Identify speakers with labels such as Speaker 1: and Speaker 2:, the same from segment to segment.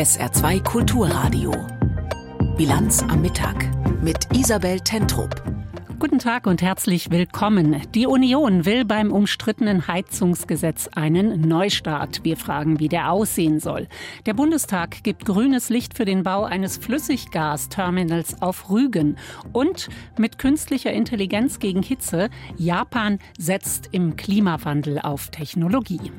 Speaker 1: SR2 Kulturradio. Bilanz am Mittag mit Isabel Tentrup.
Speaker 2: Guten Tag und herzlich willkommen. Die Union will beim umstrittenen Heizungsgesetz einen Neustart. Wir fragen, wie der aussehen soll. Der Bundestag gibt grünes Licht für den Bau eines Flüssiggasterminals auf Rügen. Und mit künstlicher Intelligenz gegen Hitze, Japan setzt im Klimawandel auf Technologie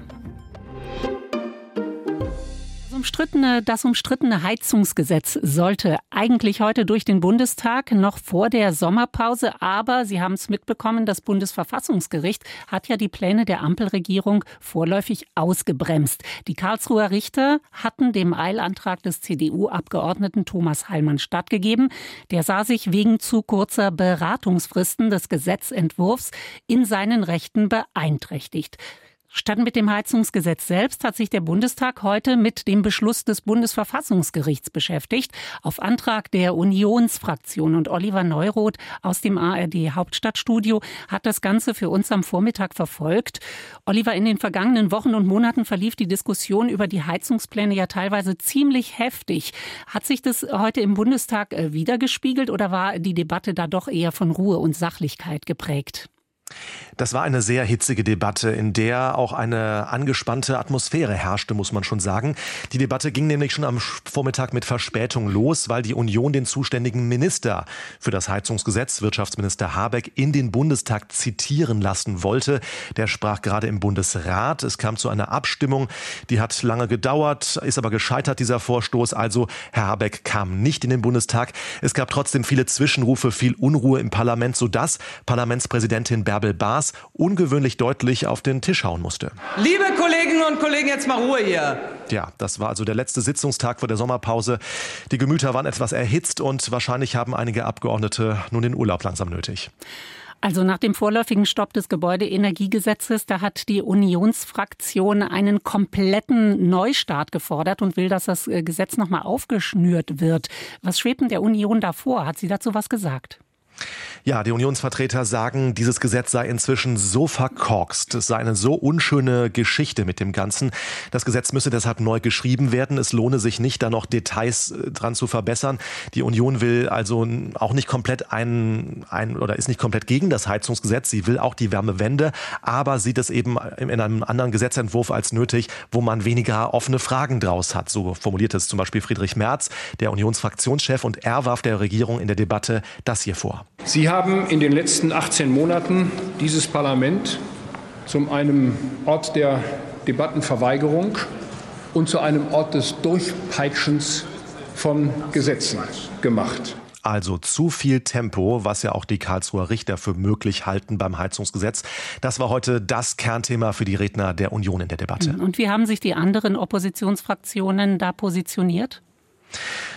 Speaker 2: umstrittene, das umstrittene Heizungsgesetz sollte eigentlich heute durch den Bundestag noch vor der Sommerpause. Aber Sie haben es mitbekommen, das Bundesverfassungsgericht hat ja die Pläne der Ampelregierung vorläufig ausgebremst. Die Karlsruher Richter hatten dem Eilantrag des CDU-Abgeordneten Thomas Heilmann stattgegeben. Der sah sich wegen zu kurzer Beratungsfristen des Gesetzentwurfs in seinen Rechten beeinträchtigt. Statt mit dem Heizungsgesetz selbst hat sich der Bundestag heute mit dem Beschluss des Bundesverfassungsgerichts beschäftigt. Auf Antrag der Unionsfraktion und Oliver Neuroth aus dem ARD Hauptstadtstudio hat das Ganze für uns am Vormittag verfolgt. Oliver, in den vergangenen Wochen und Monaten verlief die Diskussion über die Heizungspläne ja teilweise ziemlich heftig. Hat sich das heute im Bundestag äh, wiedergespiegelt oder war die Debatte da doch eher von Ruhe und Sachlichkeit geprägt?
Speaker 3: Das war eine sehr hitzige Debatte, in der auch eine angespannte Atmosphäre herrschte, muss man schon sagen. Die Debatte ging nämlich schon am Vormittag mit Verspätung los, weil die Union den zuständigen Minister für das Heizungsgesetz, Wirtschaftsminister Habeck, in den Bundestag zitieren lassen wollte. Der sprach gerade im Bundesrat. Es kam zu einer Abstimmung, die hat lange gedauert, ist aber gescheitert, dieser Vorstoß. Also Herr Habeck kam nicht in den Bundestag. Es gab trotzdem viele Zwischenrufe, viel Unruhe im Parlament, sodass Parlamentspräsidentin Bärbel Bärbel Baas ungewöhnlich deutlich auf den Tisch hauen musste.
Speaker 4: Liebe Kolleginnen und Kollegen, jetzt mal Ruhe hier.
Speaker 3: Ja, das war also der letzte Sitzungstag vor der Sommerpause. Die Gemüter waren etwas erhitzt und wahrscheinlich haben einige Abgeordnete nun den Urlaub langsam nötig.
Speaker 2: Also nach dem vorläufigen Stopp des Gebäudeenergiegesetzes, da hat die Unionsfraktion einen kompletten Neustart gefordert und will, dass das äh, Gesetz nochmal aufgeschnürt wird. Was schwebt denn der Union davor? Hat sie dazu was gesagt?
Speaker 3: Ja, die Unionsvertreter sagen, dieses Gesetz sei inzwischen so verkorkst, es sei eine so unschöne Geschichte mit dem Ganzen. Das Gesetz müsse deshalb neu geschrieben werden. Es lohne sich nicht, da noch Details äh, dran zu verbessern. Die Union will also auch nicht komplett ein, ein oder ist nicht komplett gegen das Heizungsgesetz. Sie will auch die Wärmewende, aber sieht es eben in einem anderen Gesetzentwurf als nötig, wo man weniger offene Fragen draus hat. So formuliert es zum Beispiel Friedrich Merz, der Unionsfraktionschef, und er warf der Regierung in der Debatte das hier vor.
Speaker 5: Sie haben in den letzten 18 Monaten dieses Parlament zu einem Ort der Debattenverweigerung und zu einem Ort des Durchpeitschens von Gesetzen gemacht.
Speaker 3: Also zu viel Tempo, was ja auch die Karlsruher Richter für möglich halten beim Heizungsgesetz. Das war heute das Kernthema für die Redner der Union in der Debatte.
Speaker 2: Und wie haben sich die anderen Oppositionsfraktionen da positioniert?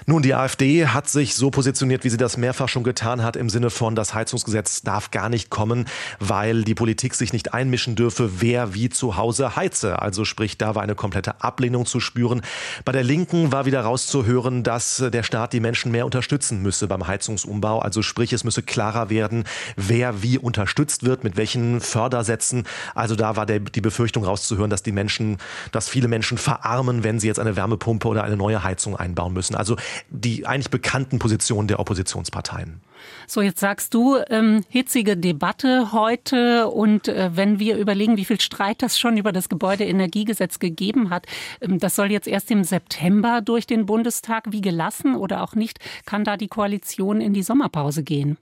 Speaker 3: Nun, die AfD hat sich so positioniert, wie sie das mehrfach schon getan hat, im Sinne von, das Heizungsgesetz darf gar nicht kommen, weil die Politik sich nicht einmischen dürfe, wer wie zu Hause heize. Also sprich, da war eine komplette Ablehnung zu spüren. Bei der Linken war wieder rauszuhören, dass der Staat die Menschen mehr unterstützen müsse beim Heizungsumbau. Also sprich, es müsse klarer werden, wer wie unterstützt wird, mit welchen Fördersätzen. Also da war der, die Befürchtung rauszuhören, dass die Menschen, dass viele Menschen verarmen, wenn sie jetzt eine Wärmepumpe oder eine neue Heizung einbauen müssen. Also die eigentlich bekannten Positionen der Oppositionsparteien.
Speaker 2: So, jetzt sagst du, ähm, hitzige Debatte heute und äh, wenn wir überlegen, wie viel Streit das schon über das Gebäudeenergiegesetz gegeben hat, ähm, das soll jetzt erst im September durch den Bundestag. Wie gelassen oder auch nicht kann da die Koalition in die Sommerpause gehen?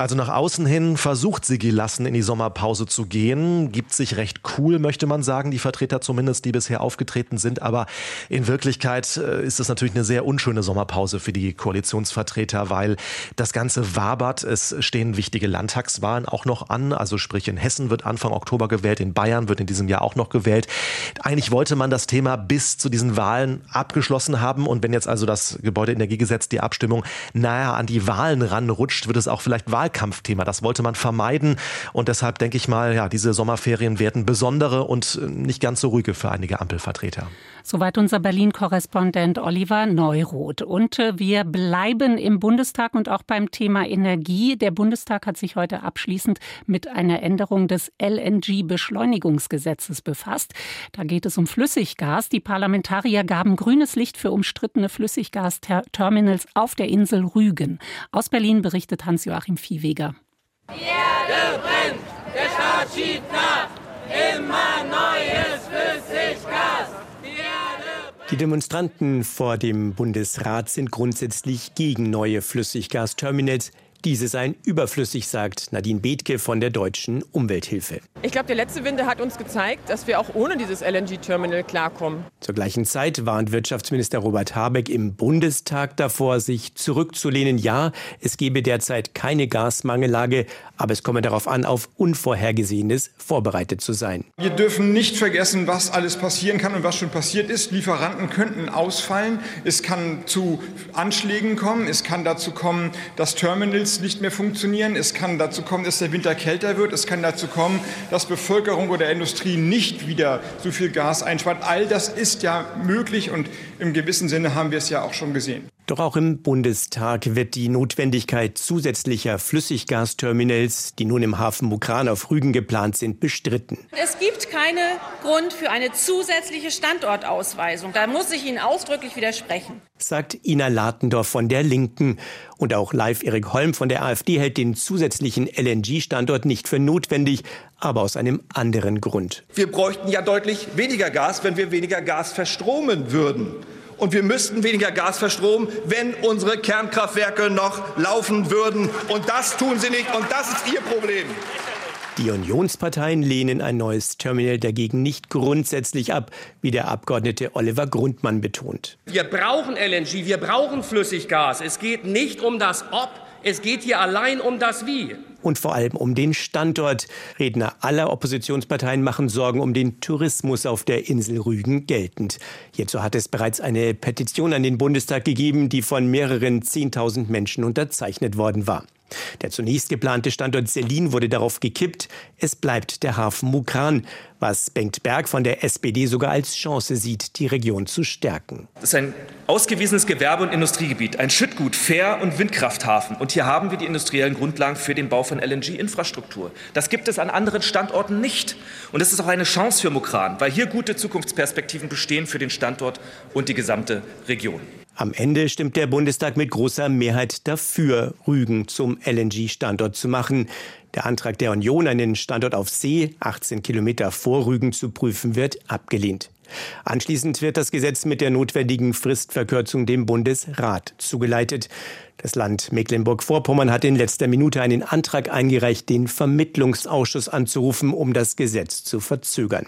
Speaker 3: Also nach außen hin versucht sie gelassen in die Sommerpause zu gehen, gibt sich recht cool, möchte man sagen, die Vertreter zumindest, die bisher aufgetreten sind. Aber in Wirklichkeit äh, ist es natürlich eine sehr unschöne Sommerpause für die Koalitionsvertreter, weil das Ganze wabert. Es stehen wichtige Landtagswahlen auch noch an. Also sprich in Hessen wird Anfang Oktober gewählt, in Bayern wird in diesem Jahr auch noch gewählt. Eigentlich wollte man das Thema bis zu diesen Wahlen abgeschlossen haben. Und wenn jetzt also das Gebäudeenergiegesetz, die Abstimmung nahe an die Wahlen ranrutscht, wird es auch vielleicht Wahl Wahlkampfthema. Das wollte man vermeiden. Und deshalb denke ich mal, ja, diese Sommerferien werden besondere und äh, nicht ganz so ruhige für einige Ampelvertreter.
Speaker 2: Soweit unser Berlin-Korrespondent Oliver Neuroth. Und äh, wir bleiben im Bundestag und auch beim Thema Energie. Der Bundestag hat sich heute abschließend mit einer Änderung des LNG-Beschleunigungsgesetzes befasst. Da geht es um Flüssiggas. Die Parlamentarier gaben grünes Licht für umstrittene Flüssiggasterminals auf der Insel Rügen. Aus Berlin berichtet Hans-Joachim Viehweger.
Speaker 6: Die Erde brennt, der Staat schiebt nach, immer neues Flüssiggas.
Speaker 7: Die Demonstranten vor dem Bundesrat sind grundsätzlich gegen neue Flüssiggasterminals. Diese seien überflüssig, sagt Nadine Bethke von der Deutschen Umwelthilfe.
Speaker 8: Ich glaube, der letzte Winter hat uns gezeigt, dass wir auch ohne dieses LNG-Terminal klarkommen.
Speaker 7: Zur gleichen Zeit warnt Wirtschaftsminister Robert Habeck im Bundestag davor, sich zurückzulehnen. Ja, es gebe derzeit keine Gasmangellage, aber es komme darauf an, auf Unvorhergesehenes vorbereitet zu sein.
Speaker 9: Wir dürfen nicht vergessen, was alles passieren kann und was schon passiert ist. Lieferanten könnten ausfallen. Es kann zu Anschlägen kommen. Es kann dazu kommen, dass Terminals nicht mehr funktionieren. Es kann dazu kommen, dass der Winter kälter wird. Es kann dazu kommen, dass Bevölkerung oder Industrie nicht wieder so viel Gas einspart. All das ist ja möglich und im gewissen Sinne haben wir es ja auch schon gesehen.
Speaker 7: Doch auch im Bundestag wird die Notwendigkeit zusätzlicher Flüssiggasterminals, die nun im Hafen Mukran auf Rügen geplant sind, bestritten.
Speaker 10: Es gibt keinen Grund für eine zusätzliche Standortausweisung. Da muss ich Ihnen ausdrücklich widersprechen.
Speaker 7: Sagt Ina Latendorf von der Linken. Und auch Live Erik Holm von der AfD hält den zusätzlichen LNG-Standort nicht für notwendig, aber aus einem anderen Grund.
Speaker 11: Wir bräuchten ja deutlich weniger Gas, wenn wir weniger Gas verstromen würden und wir müssten weniger Gas verstromen, wenn unsere Kernkraftwerke noch laufen würden. Und das tun sie nicht und das ist ihr Problem.
Speaker 7: Die Unionsparteien lehnen ein neues Terminal dagegen nicht grundsätzlich ab, wie der Abgeordnete Oliver Grundmann betont.
Speaker 12: Wir brauchen LNG, wir brauchen Flüssiggas. Es geht nicht um das Ob, es geht hier allein um das Wie
Speaker 7: und vor allem um den Standort. Redner aller Oppositionsparteien machen Sorgen um den Tourismus auf der Insel Rügen geltend. Hierzu hat es bereits eine Petition an den Bundestag gegeben, die von mehreren 10.000 Menschen unterzeichnet worden war. Der zunächst geplante Standort Selin wurde darauf gekippt. Es bleibt der Hafen Mukran, was Bengt Berg von der SPD sogar als Chance sieht, die Region zu stärken.
Speaker 13: Das ist ein ausgewiesenes Gewerbe- und Industriegebiet, ein Schüttgut, Fähr- und Windkrafthafen. Und hier haben wir die industriellen Grundlagen für den Bau von LNG-Infrastruktur. Das gibt es an anderen Standorten nicht. Und es ist auch eine Chance für Mukran, weil hier gute Zukunftsperspektiven bestehen für den Standort und die gesamte Region.
Speaker 7: Am Ende stimmt der Bundestag mit großer Mehrheit dafür, Rügen zum LNG-Standort zu machen. Der Antrag der Union, einen Standort auf See, 18 Kilometer vor Rügen zu prüfen, wird abgelehnt. Anschließend wird das Gesetz mit der notwendigen Fristverkürzung dem Bundesrat zugeleitet. Das Land Mecklenburg-Vorpommern hat in letzter Minute einen Antrag eingereicht, den Vermittlungsausschuss anzurufen, um das Gesetz zu verzögern.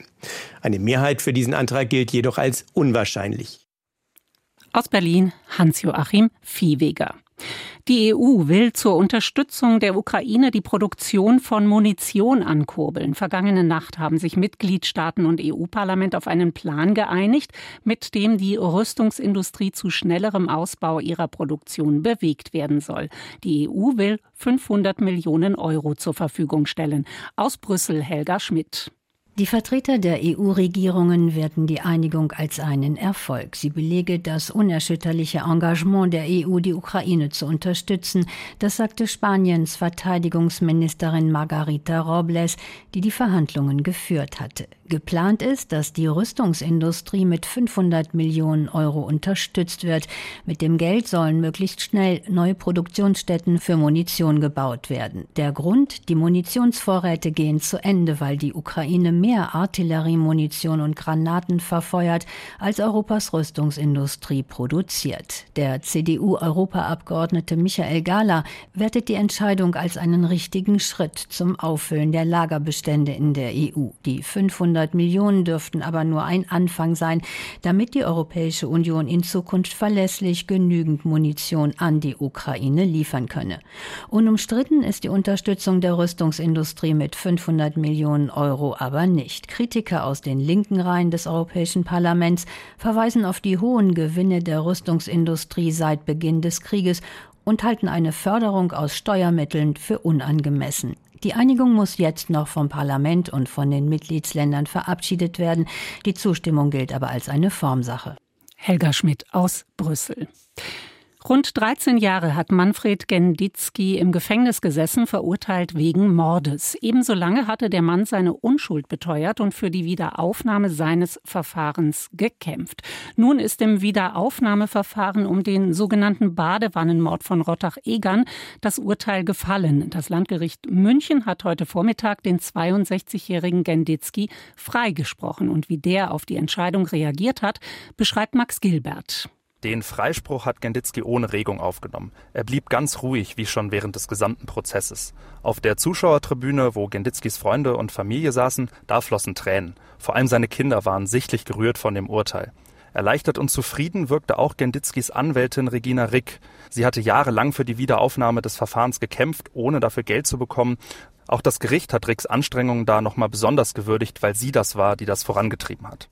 Speaker 7: Eine Mehrheit für diesen Antrag gilt jedoch als unwahrscheinlich.
Speaker 2: Aus Berlin Hans-Joachim Viehweger. Die EU will zur Unterstützung der Ukraine die Produktion von Munition ankurbeln. Vergangene Nacht haben sich Mitgliedstaaten und EU-Parlament auf einen Plan geeinigt, mit dem die Rüstungsindustrie zu schnellerem Ausbau ihrer Produktion bewegt werden soll. Die EU will 500 Millionen Euro zur Verfügung stellen. Aus Brüssel Helga Schmidt.
Speaker 14: Die Vertreter der EU-Regierungen werten die Einigung als einen Erfolg. Sie belege das unerschütterliche Engagement der EU, die Ukraine zu unterstützen. Das sagte Spaniens Verteidigungsministerin Margarita Robles, die die Verhandlungen geführt hatte. Geplant ist, dass die Rüstungsindustrie mit 500 Millionen Euro unterstützt wird. Mit dem Geld sollen möglichst schnell neue Produktionsstätten für Munition gebaut werden. Der Grund, die Munitionsvorräte gehen zu Ende, weil die Ukraine mehr Artilleriemunition und Granaten verfeuert, als Europas Rüstungsindustrie produziert. Der CDU-Europaabgeordnete Michael Gala wertet die Entscheidung als einen richtigen Schritt zum Auffüllen der Lagerbestände in der EU. Die 500 500 Millionen dürften aber nur ein Anfang sein, damit die Europäische Union in Zukunft verlässlich genügend Munition an die Ukraine liefern könne. Unumstritten ist die Unterstützung der Rüstungsindustrie mit 500 Millionen Euro aber nicht. Kritiker aus den linken Reihen des Europäischen Parlaments verweisen auf die hohen Gewinne der Rüstungsindustrie seit Beginn des Krieges und halten eine Förderung aus Steuermitteln für unangemessen. Die Einigung muss jetzt noch vom Parlament und von den Mitgliedsländern verabschiedet werden. Die Zustimmung gilt aber als eine Formsache.
Speaker 2: Helga Schmidt aus Brüssel. Rund 13 Jahre hat Manfred Genditzki im Gefängnis gesessen, verurteilt wegen Mordes. Ebenso lange hatte der Mann seine Unschuld beteuert und für die Wiederaufnahme seines Verfahrens gekämpft. Nun ist im Wiederaufnahmeverfahren um den sogenannten Badewannenmord von Rottach-Egern das Urteil gefallen. Das Landgericht München hat heute Vormittag den 62-jährigen Genditzki freigesprochen. Und wie der auf die Entscheidung reagiert hat, beschreibt Max Gilbert.
Speaker 15: Den Freispruch hat Genditzki ohne Regung aufgenommen. Er blieb ganz ruhig, wie schon während des gesamten Prozesses. Auf der Zuschauertribüne, wo Genditzkis Freunde und Familie saßen, da flossen Tränen. Vor allem seine Kinder waren sichtlich gerührt von dem Urteil. Erleichtert und zufrieden wirkte auch Genditzkis Anwältin Regina Rick. Sie hatte jahrelang für die Wiederaufnahme des Verfahrens gekämpft, ohne dafür Geld zu bekommen. Auch das Gericht hat Ricks Anstrengungen da nochmal besonders gewürdigt, weil sie das war, die das vorangetrieben hat.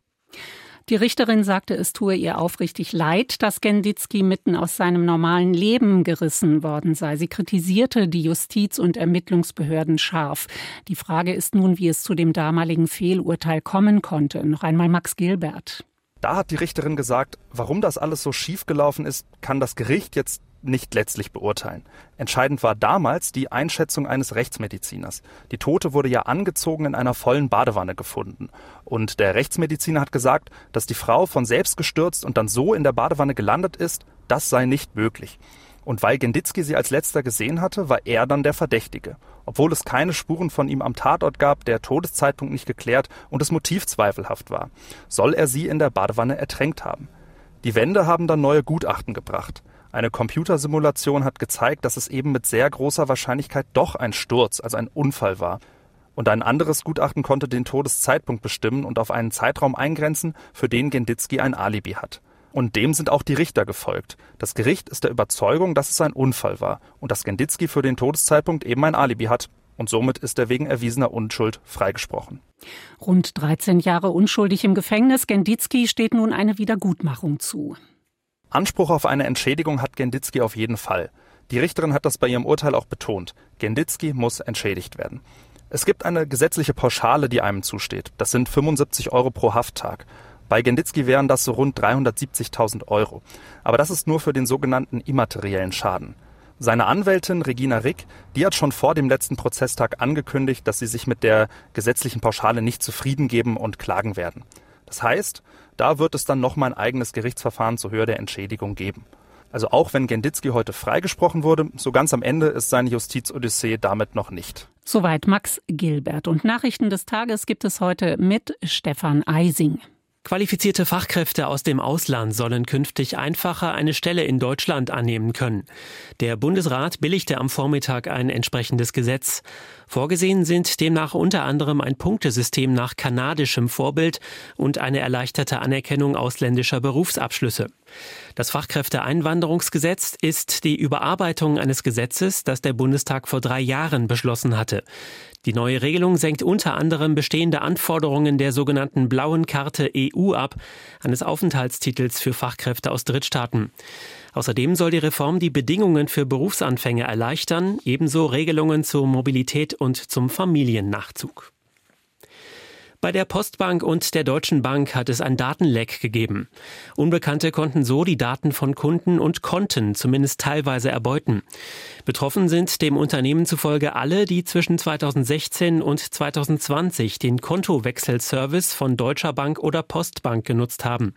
Speaker 2: Die Richterin sagte, es tue ihr aufrichtig leid, dass Genditzki mitten aus seinem normalen Leben gerissen worden sei. Sie kritisierte die Justiz- und Ermittlungsbehörden scharf. Die Frage ist nun, wie es zu dem damaligen Fehlurteil kommen konnte. Noch einmal Max Gilbert.
Speaker 15: Da hat die Richterin gesagt, warum das alles so schief gelaufen ist, kann das Gericht jetzt nicht letztlich beurteilen. Entscheidend war damals die Einschätzung eines Rechtsmediziners. Die Tote wurde ja angezogen in einer vollen Badewanne gefunden. Und der Rechtsmediziner hat gesagt, dass die Frau von selbst gestürzt und dann so in der Badewanne gelandet ist, das sei nicht möglich. Und weil Genditzki sie als letzter gesehen hatte, war er dann der Verdächtige. Obwohl es keine Spuren von ihm am Tatort gab, der Todeszeitpunkt nicht geklärt und das Motiv zweifelhaft war, soll er sie in der Badewanne ertränkt haben. Die Wände haben dann neue Gutachten gebracht. Eine Computersimulation hat gezeigt, dass es eben mit sehr großer Wahrscheinlichkeit doch ein Sturz, also ein Unfall war. Und ein anderes Gutachten konnte den Todeszeitpunkt bestimmen und auf einen Zeitraum eingrenzen, für den Genditzki ein Alibi hat. Und dem sind auch die Richter gefolgt. Das Gericht ist der Überzeugung, dass es ein Unfall war und dass Genditzki für den Todeszeitpunkt eben ein Alibi hat. Und somit ist er wegen erwiesener Unschuld freigesprochen.
Speaker 2: Rund 13 Jahre unschuldig im Gefängnis. Genditzki steht nun eine Wiedergutmachung zu.
Speaker 15: Anspruch auf eine Entschädigung hat Genditzki auf jeden Fall. Die Richterin hat das bei ihrem Urteil auch betont. Genditzki muss entschädigt werden. Es gibt eine gesetzliche Pauschale, die einem zusteht. Das sind 75 Euro pro Hafttag. Bei Genditzki wären das so rund 370.000 Euro. Aber das ist nur für den sogenannten immateriellen Schaden. Seine Anwältin Regina Rick, die hat schon vor dem letzten Prozesstag angekündigt, dass sie sich mit der gesetzlichen Pauschale nicht zufrieden geben und klagen werden. Das heißt, da wird es dann nochmal ein eigenes Gerichtsverfahren zur Höhe der Entschädigung geben. Also auch wenn Genditzki heute freigesprochen wurde, so ganz am Ende ist seine Justizodyssee damit noch nicht.
Speaker 2: Soweit Max Gilbert. Und Nachrichten des Tages gibt es heute mit Stefan Eising.
Speaker 16: Qualifizierte Fachkräfte aus dem Ausland sollen künftig einfacher eine Stelle in Deutschland annehmen können. Der Bundesrat billigte am Vormittag ein entsprechendes Gesetz. Vorgesehen sind demnach unter anderem ein Punktesystem nach kanadischem Vorbild und eine erleichterte Anerkennung ausländischer Berufsabschlüsse. Das Fachkräfteeinwanderungsgesetz ist die Überarbeitung eines Gesetzes, das der Bundestag vor drei Jahren beschlossen hatte. Die neue Regelung senkt unter anderem bestehende Anforderungen der sogenannten blauen Karte EU ab, eines Aufenthaltstitels für Fachkräfte aus Drittstaaten. Außerdem soll die Reform die Bedingungen für Berufsanfänge erleichtern, ebenso Regelungen zur Mobilität und zum Familiennachzug. Bei der Postbank und der Deutschen Bank hat es ein Datenleck gegeben. Unbekannte konnten so die Daten von Kunden und Konten zumindest teilweise erbeuten. Betroffen sind dem Unternehmen zufolge alle, die zwischen 2016 und 2020 den Kontowechselservice von Deutscher Bank oder Postbank genutzt haben.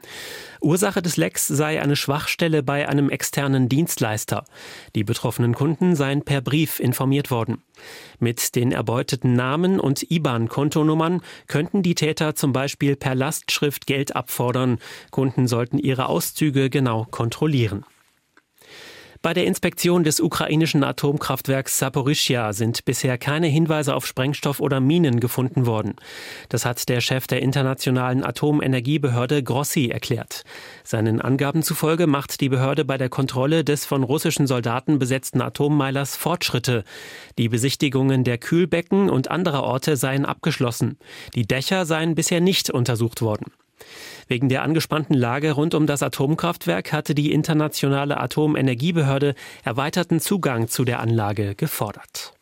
Speaker 16: Ursache des Lecks sei eine Schwachstelle bei einem externen Dienstleister. Die betroffenen Kunden seien per Brief informiert worden. Mit den erbeuteten Namen und IBAN-Kontonummern könnten die Täter zum Beispiel per Lastschrift Geld abfordern. Kunden sollten ihre Auszüge genau kontrollieren. Bei der Inspektion des ukrainischen Atomkraftwerks Saporischja sind bisher keine Hinweise auf Sprengstoff oder Minen gefunden worden. Das hat der Chef der internationalen Atomenergiebehörde Grossi erklärt. Seinen Angaben zufolge macht die Behörde bei der Kontrolle des von russischen Soldaten besetzten Atommeilers Fortschritte. Die Besichtigungen der Kühlbecken und anderer Orte seien abgeschlossen. Die Dächer seien bisher nicht untersucht worden. Wegen der angespannten Lage rund um das Atomkraftwerk hatte die internationale Atomenergiebehörde erweiterten Zugang zu der Anlage gefordert.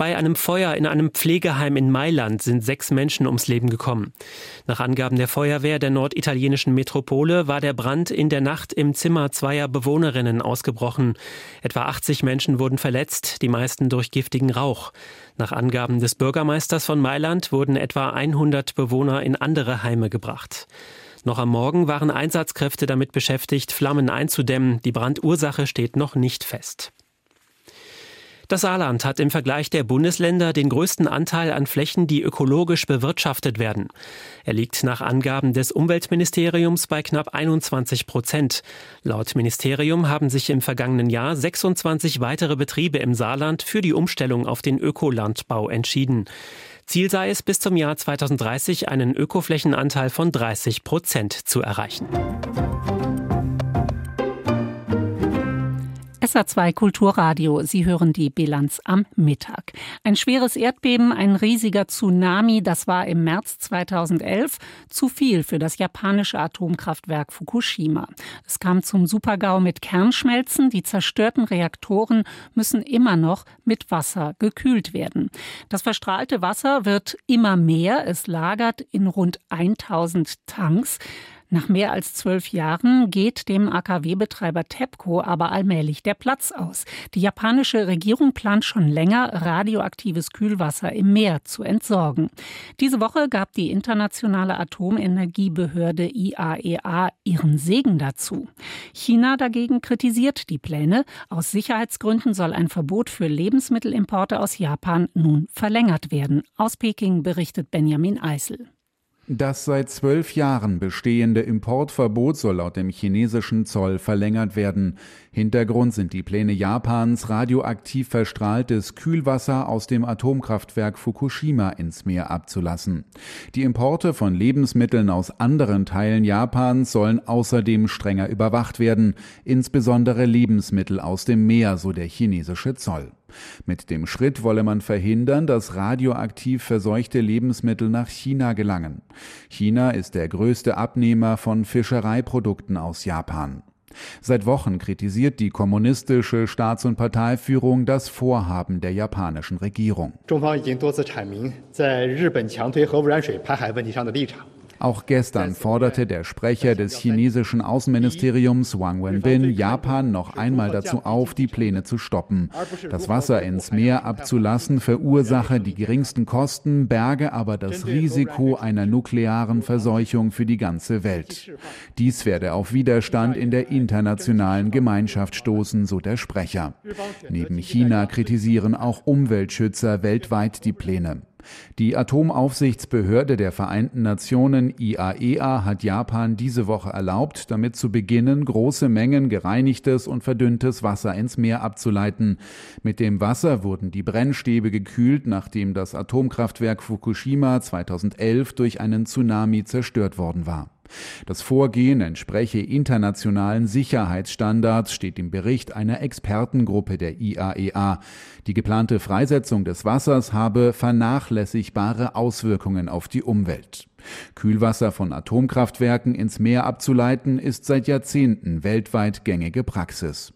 Speaker 16: Bei einem Feuer in einem Pflegeheim in Mailand sind sechs Menschen ums Leben gekommen. Nach Angaben der Feuerwehr der norditalienischen Metropole war der Brand in der Nacht im Zimmer zweier Bewohnerinnen ausgebrochen. Etwa 80 Menschen wurden verletzt, die meisten durch giftigen Rauch. Nach Angaben des Bürgermeisters von Mailand wurden etwa 100 Bewohner in andere Heime gebracht. Noch am Morgen waren Einsatzkräfte damit beschäftigt, Flammen einzudämmen. Die Brandursache steht noch nicht fest. Das Saarland hat im Vergleich der Bundesländer den größten Anteil an Flächen, die ökologisch bewirtschaftet werden. Er liegt nach Angaben des Umweltministeriums bei knapp 21 Prozent. Laut Ministerium haben sich im vergangenen Jahr 26 weitere Betriebe im Saarland für die Umstellung auf den Ökolandbau entschieden. Ziel sei es, bis zum Jahr 2030 einen Ökoflächenanteil von 30 Prozent zu erreichen.
Speaker 2: SA2 Kulturradio. Sie hören die Bilanz am Mittag. Ein schweres Erdbeben, ein riesiger Tsunami, das war im März 2011 zu viel für das japanische Atomkraftwerk Fukushima. Es kam zum Supergau mit Kernschmelzen. Die zerstörten Reaktoren müssen immer noch mit Wasser gekühlt werden. Das verstrahlte Wasser wird immer mehr. Es lagert in rund 1000 Tanks. Nach mehr als zwölf Jahren geht dem AKW-Betreiber TEPCO aber allmählich der Platz aus. Die japanische Regierung plant schon länger, radioaktives Kühlwasser im Meer zu entsorgen. Diese Woche gab die internationale Atomenergiebehörde IAEA e ihren Segen dazu. China dagegen kritisiert die Pläne. Aus Sicherheitsgründen soll ein Verbot für Lebensmittelimporte aus Japan nun verlängert werden. Aus Peking berichtet Benjamin Eisel.
Speaker 17: Das seit zwölf Jahren bestehende Importverbot soll laut dem chinesischen Zoll verlängert werden. Hintergrund sind die Pläne Japans, radioaktiv verstrahltes Kühlwasser aus dem Atomkraftwerk Fukushima ins Meer abzulassen. Die Importe von Lebensmitteln aus anderen Teilen Japans sollen außerdem strenger überwacht werden, insbesondere Lebensmittel aus dem Meer, so der chinesische Zoll. Mit dem Schritt wolle man verhindern, dass radioaktiv verseuchte Lebensmittel nach China gelangen. China ist der größte Abnehmer von Fischereiprodukten aus Japan. Seit Wochen kritisiert die kommunistische Staats- und Parteiführung das Vorhaben der japanischen Regierung. Auch gestern forderte der Sprecher des chinesischen Außenministeriums Wang Wenbin Japan noch einmal dazu auf, die Pläne zu stoppen. Das Wasser ins Meer abzulassen verursache die geringsten Kosten, berge aber das Risiko einer nuklearen Verseuchung für die ganze Welt. Dies werde auf Widerstand in der internationalen Gemeinschaft stoßen, so der Sprecher. Neben China kritisieren auch Umweltschützer weltweit die Pläne. Die Atomaufsichtsbehörde der Vereinten Nationen IAEA e hat Japan diese Woche erlaubt, damit zu beginnen, große Mengen gereinigtes und verdünntes Wasser ins Meer abzuleiten. Mit dem Wasser wurden die Brennstäbe gekühlt, nachdem das Atomkraftwerk Fukushima 2011 durch einen Tsunami zerstört worden war. Das Vorgehen entspreche internationalen Sicherheitsstandards, steht im Bericht einer Expertengruppe der IAEA. E die geplante Freisetzung des Wassers habe vernachlässigbare Auswirkungen auf die Umwelt. Kühlwasser von Atomkraftwerken ins Meer abzuleiten, ist seit Jahrzehnten weltweit gängige Praxis.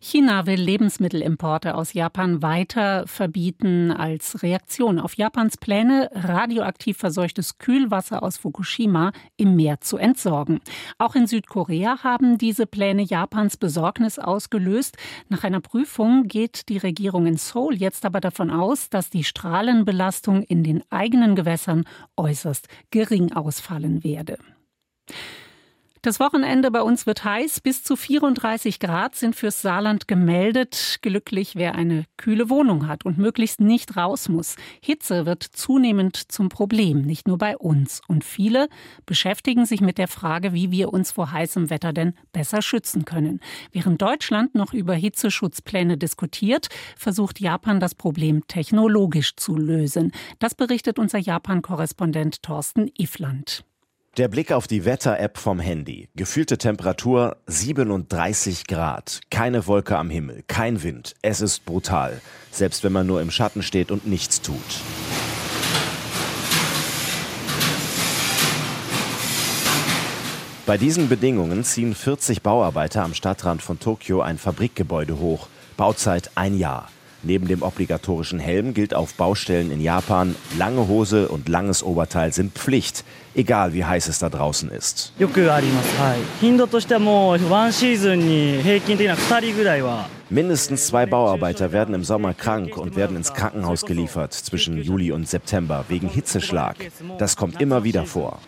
Speaker 2: China will Lebensmittelimporte aus Japan weiter verbieten als Reaktion auf Japans Pläne, radioaktiv verseuchtes Kühlwasser aus Fukushima im Meer zu entsorgen. Auch in Südkorea haben diese Pläne Japans Besorgnis ausgelöst. Nach einer Prüfung geht die Regierung in Seoul jetzt aber davon aus, dass die Strahlenbelastung in den eigenen Gewässern äußerst gering ausfallen werde. Das Wochenende bei uns wird heiß. Bis zu 34 Grad sind fürs Saarland gemeldet. Glücklich, wer eine kühle Wohnung hat und möglichst nicht raus muss. Hitze wird zunehmend zum Problem, nicht nur bei uns. Und viele beschäftigen sich mit der Frage, wie wir uns vor heißem Wetter denn besser schützen können. Während Deutschland noch über Hitzeschutzpläne diskutiert, versucht Japan das Problem technologisch zu lösen. Das berichtet unser Japan-Korrespondent Thorsten Ifland.
Speaker 18: Der Blick auf die Wetter-App vom Handy. Gefühlte Temperatur 37 Grad. Keine Wolke am Himmel, kein Wind. Es ist brutal. Selbst wenn man nur im Schatten steht und nichts tut. Bei diesen Bedingungen ziehen 40 Bauarbeiter am Stadtrand von Tokio ein Fabrikgebäude hoch. Bauzeit ein Jahr. Neben dem obligatorischen Helm gilt auf Baustellen in Japan, lange Hose und langes Oberteil sind Pflicht, egal wie heiß es da draußen ist. Mindestens zwei Bauarbeiter werden im Sommer krank und werden ins Krankenhaus geliefert zwischen Juli und September wegen Hitzeschlag. Das kommt immer wieder vor.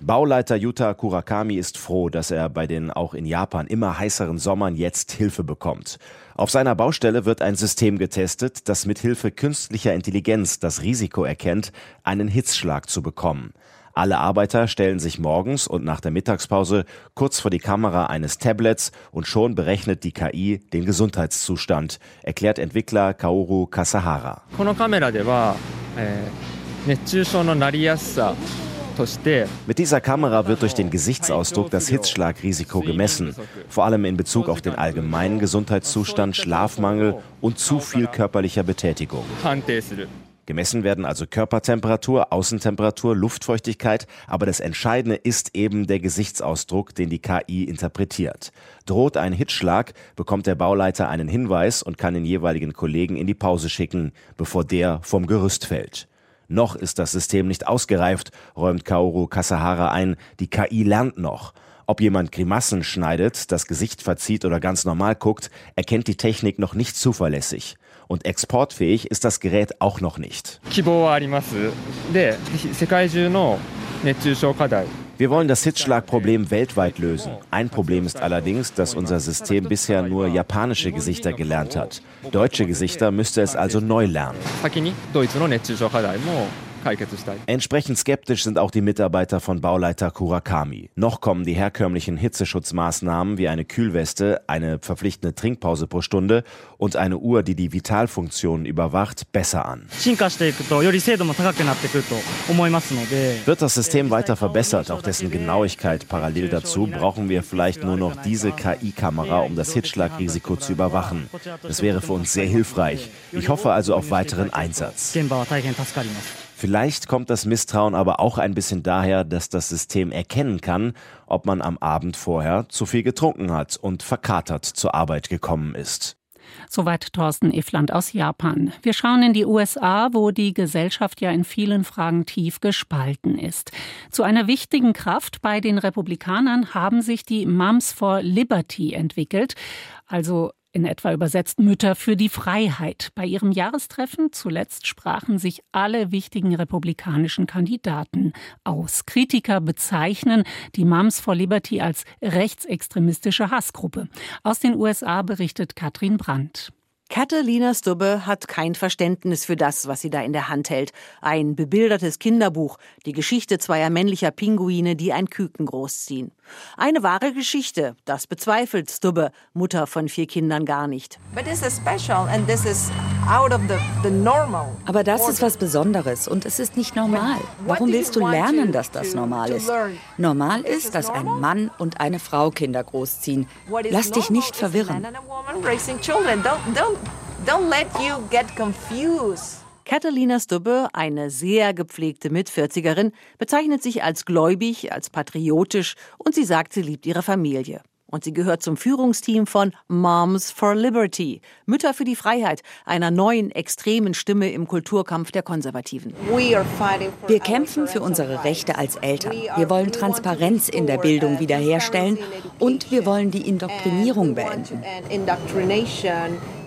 Speaker 18: Bauleiter Yuta Kurakami ist froh, dass er bei den auch in Japan immer heißeren Sommern jetzt Hilfe bekommt. Auf seiner Baustelle wird ein System getestet, das mit Hilfe künstlicher Intelligenz das Risiko erkennt, einen Hitzschlag zu bekommen. Alle Arbeiter stellen sich morgens und nach der Mittagspause kurz vor die Kamera eines Tablets und schon berechnet die KI den Gesundheitszustand, erklärt Entwickler Kaoru Kasahara. Mit dieser Kamera wird durch den Gesichtsausdruck das Hitzschlagrisiko gemessen, vor allem in Bezug auf den allgemeinen Gesundheitszustand, Schlafmangel und zu viel körperlicher Betätigung. Gemessen werden also Körpertemperatur, Außentemperatur, Luftfeuchtigkeit, aber das Entscheidende ist eben der Gesichtsausdruck, den die KI interpretiert. Droht ein Hitzschlag, bekommt der Bauleiter einen Hinweis und kann den jeweiligen Kollegen in die Pause schicken, bevor der vom Gerüst fällt. Noch ist das System nicht ausgereift, räumt Kaoru Kasahara ein. Die KI lernt noch. Ob jemand Grimassen schneidet, das Gesicht verzieht oder ganz normal guckt, erkennt die Technik noch nicht zuverlässig. Und exportfähig ist das Gerät auch noch nicht. Wir wollen das Hitzschlagproblem weltweit lösen. Ein Problem ist allerdings, dass unser System bisher nur japanische Gesichter gelernt hat. Deutsche Gesichter müsste es also neu lernen. Entsprechend skeptisch sind auch die Mitarbeiter von Bauleiter Kurakami. Noch kommen die herkömmlichen Hitzeschutzmaßnahmen wie eine Kühlweste, eine verpflichtende Trinkpause pro Stunde und eine Uhr, die die Vitalfunktionen überwacht, besser an. Wird das System weiter verbessert, auch dessen Genauigkeit parallel dazu, brauchen wir vielleicht nur noch diese KI-Kamera, um das Hitzschlagrisiko zu überwachen. Das wäre für uns sehr hilfreich. Ich hoffe also auf weiteren Einsatz. Vielleicht kommt das Misstrauen aber auch ein bisschen daher, dass das System erkennen kann, ob man am Abend vorher zu viel getrunken hat und verkatert zur Arbeit gekommen ist.
Speaker 2: Soweit Thorsten Efland aus Japan. Wir schauen in die USA, wo die Gesellschaft ja in vielen Fragen tief gespalten ist. Zu einer wichtigen Kraft bei den Republikanern haben sich die Moms for Liberty entwickelt, also in etwa übersetzt Mütter für die Freiheit. Bei ihrem Jahrestreffen zuletzt sprachen sich alle wichtigen republikanischen Kandidaten aus. Kritiker bezeichnen die Moms for Liberty als rechtsextremistische Hassgruppe. Aus den USA berichtet Katrin Brandt.
Speaker 19: Catalina Stubbe hat kein Verständnis für das, was sie da in der Hand hält. Ein bebildertes Kinderbuch, die Geschichte zweier männlicher Pinguine, die ein Küken großziehen. Eine wahre Geschichte, das bezweifelt Stubbe, Mutter von vier Kindern, gar nicht.
Speaker 20: Aber das ist was Besonderes und es ist nicht normal. Warum willst du lernen, dass das normal ist? Normal ist, dass ein Mann und eine Frau Kinder großziehen. Lass dich nicht verwirren.
Speaker 19: Don't let you get confused. Catalina Stubbe, eine sehr gepflegte Mitvierzigerin, bezeichnet sich als gläubig, als patriotisch und sie sagt, sie liebt ihre Familie. Und sie gehört zum Führungsteam von Moms for Liberty, Mütter für die Freiheit, einer neuen extremen Stimme im Kulturkampf der Konservativen.
Speaker 20: Wir kämpfen für unsere Rechte als Eltern. Wir wollen Transparenz in der Bildung wiederherstellen und wir wollen die Indoktrinierung beenden.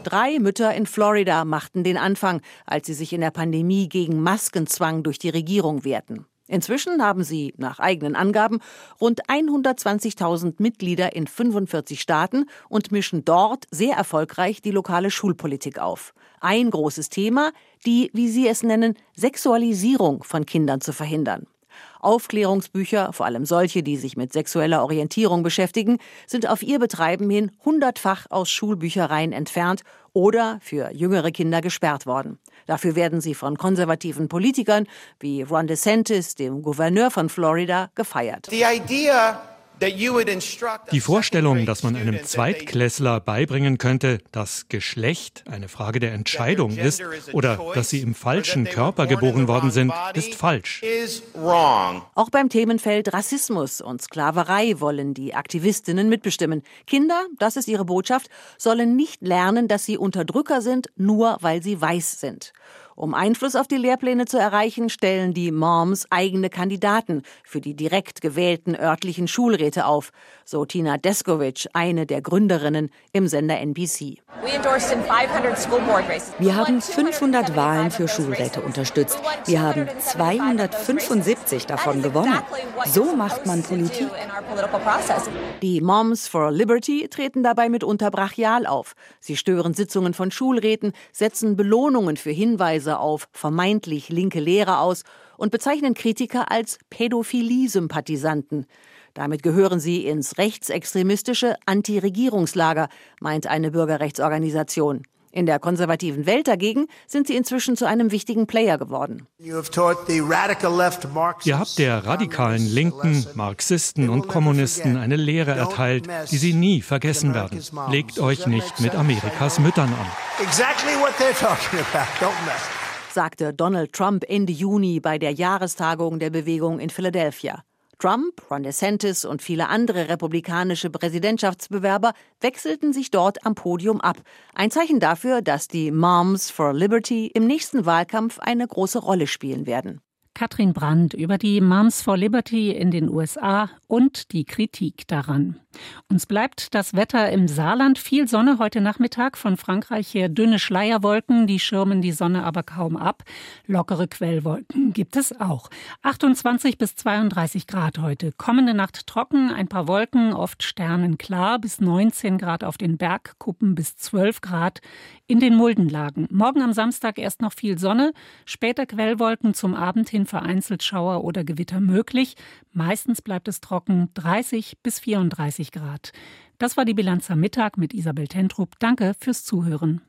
Speaker 19: Drei Mütter in Florida machten den Anfang, als sie sich in der Pandemie gegen Maskenzwang durch die Regierung wehrten. Inzwischen haben sie, nach eigenen Angaben, rund 120.000 Mitglieder in 45 Staaten und mischen dort sehr erfolgreich die lokale Schulpolitik auf. Ein großes Thema, die, wie sie es nennen, Sexualisierung von Kindern zu verhindern. Aufklärungsbücher, vor allem solche, die sich mit sexueller Orientierung beschäftigen, sind auf ihr Betreiben hin hundertfach aus Schulbüchereien entfernt oder für jüngere Kinder gesperrt worden. Dafür werden sie von konservativen Politikern wie Ron DeSantis, dem Gouverneur von Florida, gefeiert.
Speaker 21: The idea Die Vorstellung, dass man einem Zweitklässler beibringen könnte, dass Geschlecht eine Frage der Entscheidung ist oder dass sie im falschen Körper geboren worden sind, ist falsch.
Speaker 19: Auch beim Themenfeld Rassismus und Sklaverei wollen die Aktivistinnen mitbestimmen. Kinder, das ist ihre Botschaft, sollen nicht lernen, dass sie Unterdrücker sind, nur weil sie weiß sind. Um Einfluss auf die Lehrpläne zu erreichen, stellen die Moms eigene Kandidaten für die direkt gewählten örtlichen Schulräte auf, so Tina Deskovic, eine der Gründerinnen im Sender NBC.
Speaker 20: Wir haben 500 Wahlen für Schulräte unterstützt. Wir haben 275 davon gewonnen. So macht man Politik.
Speaker 19: Die Moms for Liberty treten dabei mitunter brachial auf. Sie stören Sitzungen von Schulräten, setzen Belohnungen für Hinweise auf vermeintlich linke Lehrer aus und bezeichnen Kritiker als Pädophilie-Sympathisanten. Damit gehören sie ins rechtsextremistische Anti-Regierungslager, meint eine Bürgerrechtsorganisation. In der konservativen Welt dagegen sind sie inzwischen zu einem wichtigen Player geworden.
Speaker 21: Ihr habt der radikalen Linken, Marxisten und Kommunisten eine Lehre erteilt, die sie nie vergessen werden. Legt euch nicht mit Amerikas Müttern an.
Speaker 19: sagte Donald Trump Ende Juni bei der Jahrestagung der Bewegung in Philadelphia. Trump, Ron DeSantis und viele andere republikanische Präsidentschaftsbewerber wechselten sich dort am Podium ab. Ein Zeichen dafür, dass die Moms for Liberty im nächsten Wahlkampf eine große Rolle spielen werden.
Speaker 2: Katrin Brandt über die Moms for Liberty in den USA und die Kritik daran. Uns bleibt das Wetter im Saarland. Viel Sonne heute Nachmittag. Von Frankreich her dünne Schleierwolken, die schirmen die Sonne aber kaum ab. Lockere Quellwolken gibt es auch. 28 bis 32 Grad heute. Kommende Nacht trocken, ein paar Wolken, oft sternenklar, bis 19 Grad auf den Bergkuppen, bis 12 Grad in den Muldenlagen. Morgen am Samstag erst noch viel Sonne, später Quellwolken zum Abend hin vereinzelt Schauer oder Gewitter möglich. Meistens bleibt es trocken, 30 bis 34 Grad. Das war die Bilanz am Mittag mit Isabel Tentrup. Danke fürs Zuhören.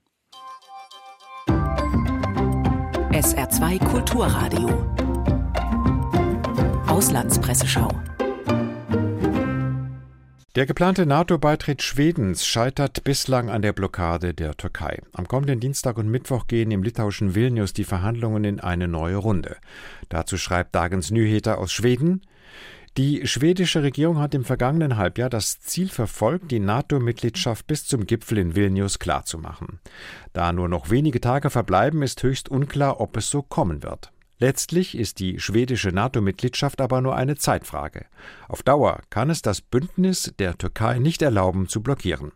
Speaker 22: SR2 Kulturradio. Auslandspresseschau.
Speaker 23: Der geplante NATO-Beitritt Schwedens scheitert bislang an der Blockade der Türkei. Am kommenden Dienstag und Mittwoch gehen im litauischen Vilnius die Verhandlungen in eine neue Runde. Dazu schreibt Dagens Nyheter aus Schweden. Die schwedische Regierung hat im vergangenen Halbjahr das Ziel verfolgt, die NATO-Mitgliedschaft bis zum Gipfel in Vilnius klarzumachen. Da nur noch wenige Tage verbleiben, ist höchst unklar, ob es so kommen wird. Letztlich ist die schwedische NATO-Mitgliedschaft aber nur eine Zeitfrage. Auf Dauer kann es das Bündnis der Türkei nicht erlauben zu blockieren.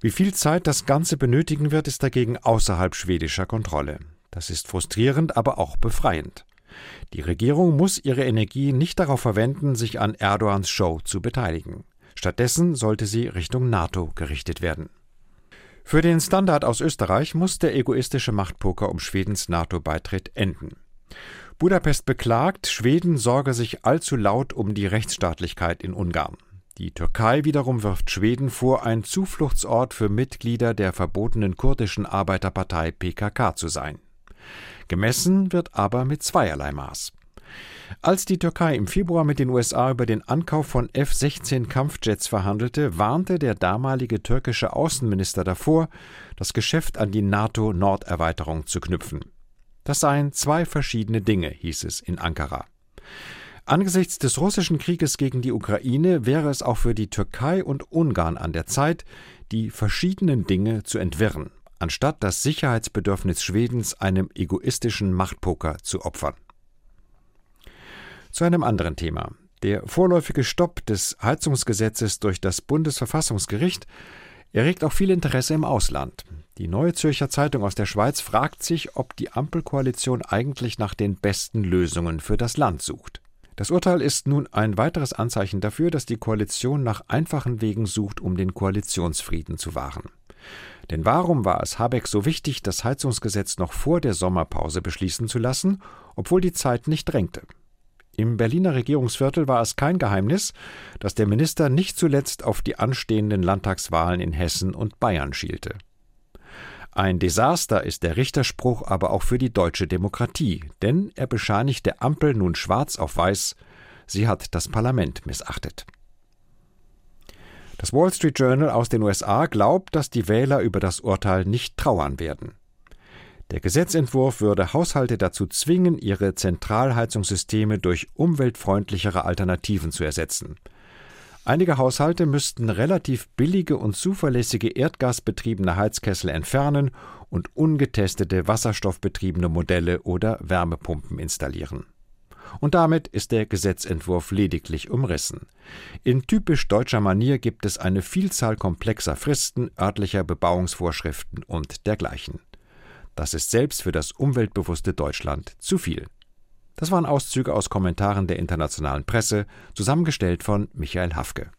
Speaker 23: Wie viel Zeit das Ganze benötigen wird, ist dagegen außerhalb schwedischer Kontrolle. Das ist frustrierend, aber auch befreiend. Die Regierung muss ihre Energie nicht darauf verwenden, sich an Erdogans Show zu beteiligen. Stattdessen sollte sie Richtung NATO gerichtet werden. Für den Standard aus Österreich muss der egoistische Machtpoker um Schwedens NATO-Beitritt enden. Budapest beklagt, Schweden sorge sich allzu laut um die Rechtsstaatlichkeit in Ungarn. Die Türkei wiederum wirft Schweden vor, ein Zufluchtsort für Mitglieder der verbotenen kurdischen Arbeiterpartei PKK zu sein. Gemessen wird aber mit zweierlei Maß. Als die Türkei im Februar mit den USA über den Ankauf von F-16 Kampfjets verhandelte, warnte der damalige türkische Außenminister davor, das Geschäft an die NATO-Norderweiterung zu knüpfen. Das seien zwei verschiedene Dinge, hieß es in Ankara. Angesichts des russischen Krieges gegen die Ukraine wäre es auch für die Türkei und Ungarn an der Zeit, die verschiedenen Dinge zu entwirren, anstatt das Sicherheitsbedürfnis Schwedens einem egoistischen Machtpoker zu opfern. Zu einem anderen Thema. Der vorläufige Stopp des Heizungsgesetzes durch das Bundesverfassungsgericht erregt auch viel Interesse im Ausland. Die Neue Zürcher Zeitung aus der Schweiz fragt sich, ob die Ampelkoalition eigentlich nach den besten Lösungen für das Land sucht. Das Urteil ist nun ein weiteres Anzeichen dafür, dass die Koalition nach einfachen Wegen sucht, um den Koalitionsfrieden zu wahren. Denn warum war es Habeck so wichtig, das Heizungsgesetz noch vor der Sommerpause beschließen zu lassen, obwohl die Zeit nicht drängte? Im Berliner Regierungsviertel war es kein Geheimnis, dass der Minister nicht zuletzt auf die anstehenden Landtagswahlen in Hessen und Bayern schielte. Ein Desaster ist der Richterspruch aber auch für die deutsche Demokratie, denn er bescheinigt der Ampel nun schwarz auf weiß, sie hat das Parlament missachtet. Das Wall Street Journal aus den USA glaubt, dass die Wähler über das Urteil nicht trauern werden. Der Gesetzentwurf würde Haushalte dazu zwingen, ihre Zentralheizungssysteme durch umweltfreundlichere Alternativen zu ersetzen. Einige Haushalte müssten relativ billige und zuverlässige erdgasbetriebene Heizkessel entfernen und ungetestete wasserstoffbetriebene Modelle oder Wärmepumpen installieren. Und damit ist der Gesetzentwurf lediglich umrissen. In typisch deutscher Manier gibt es eine Vielzahl komplexer Fristen, örtlicher Bebauungsvorschriften und dergleichen. Das ist selbst für das umweltbewusste Deutschland zu viel. Das waren Auszüge aus Kommentaren der internationalen Presse, zusammengestellt von Michael Hafke.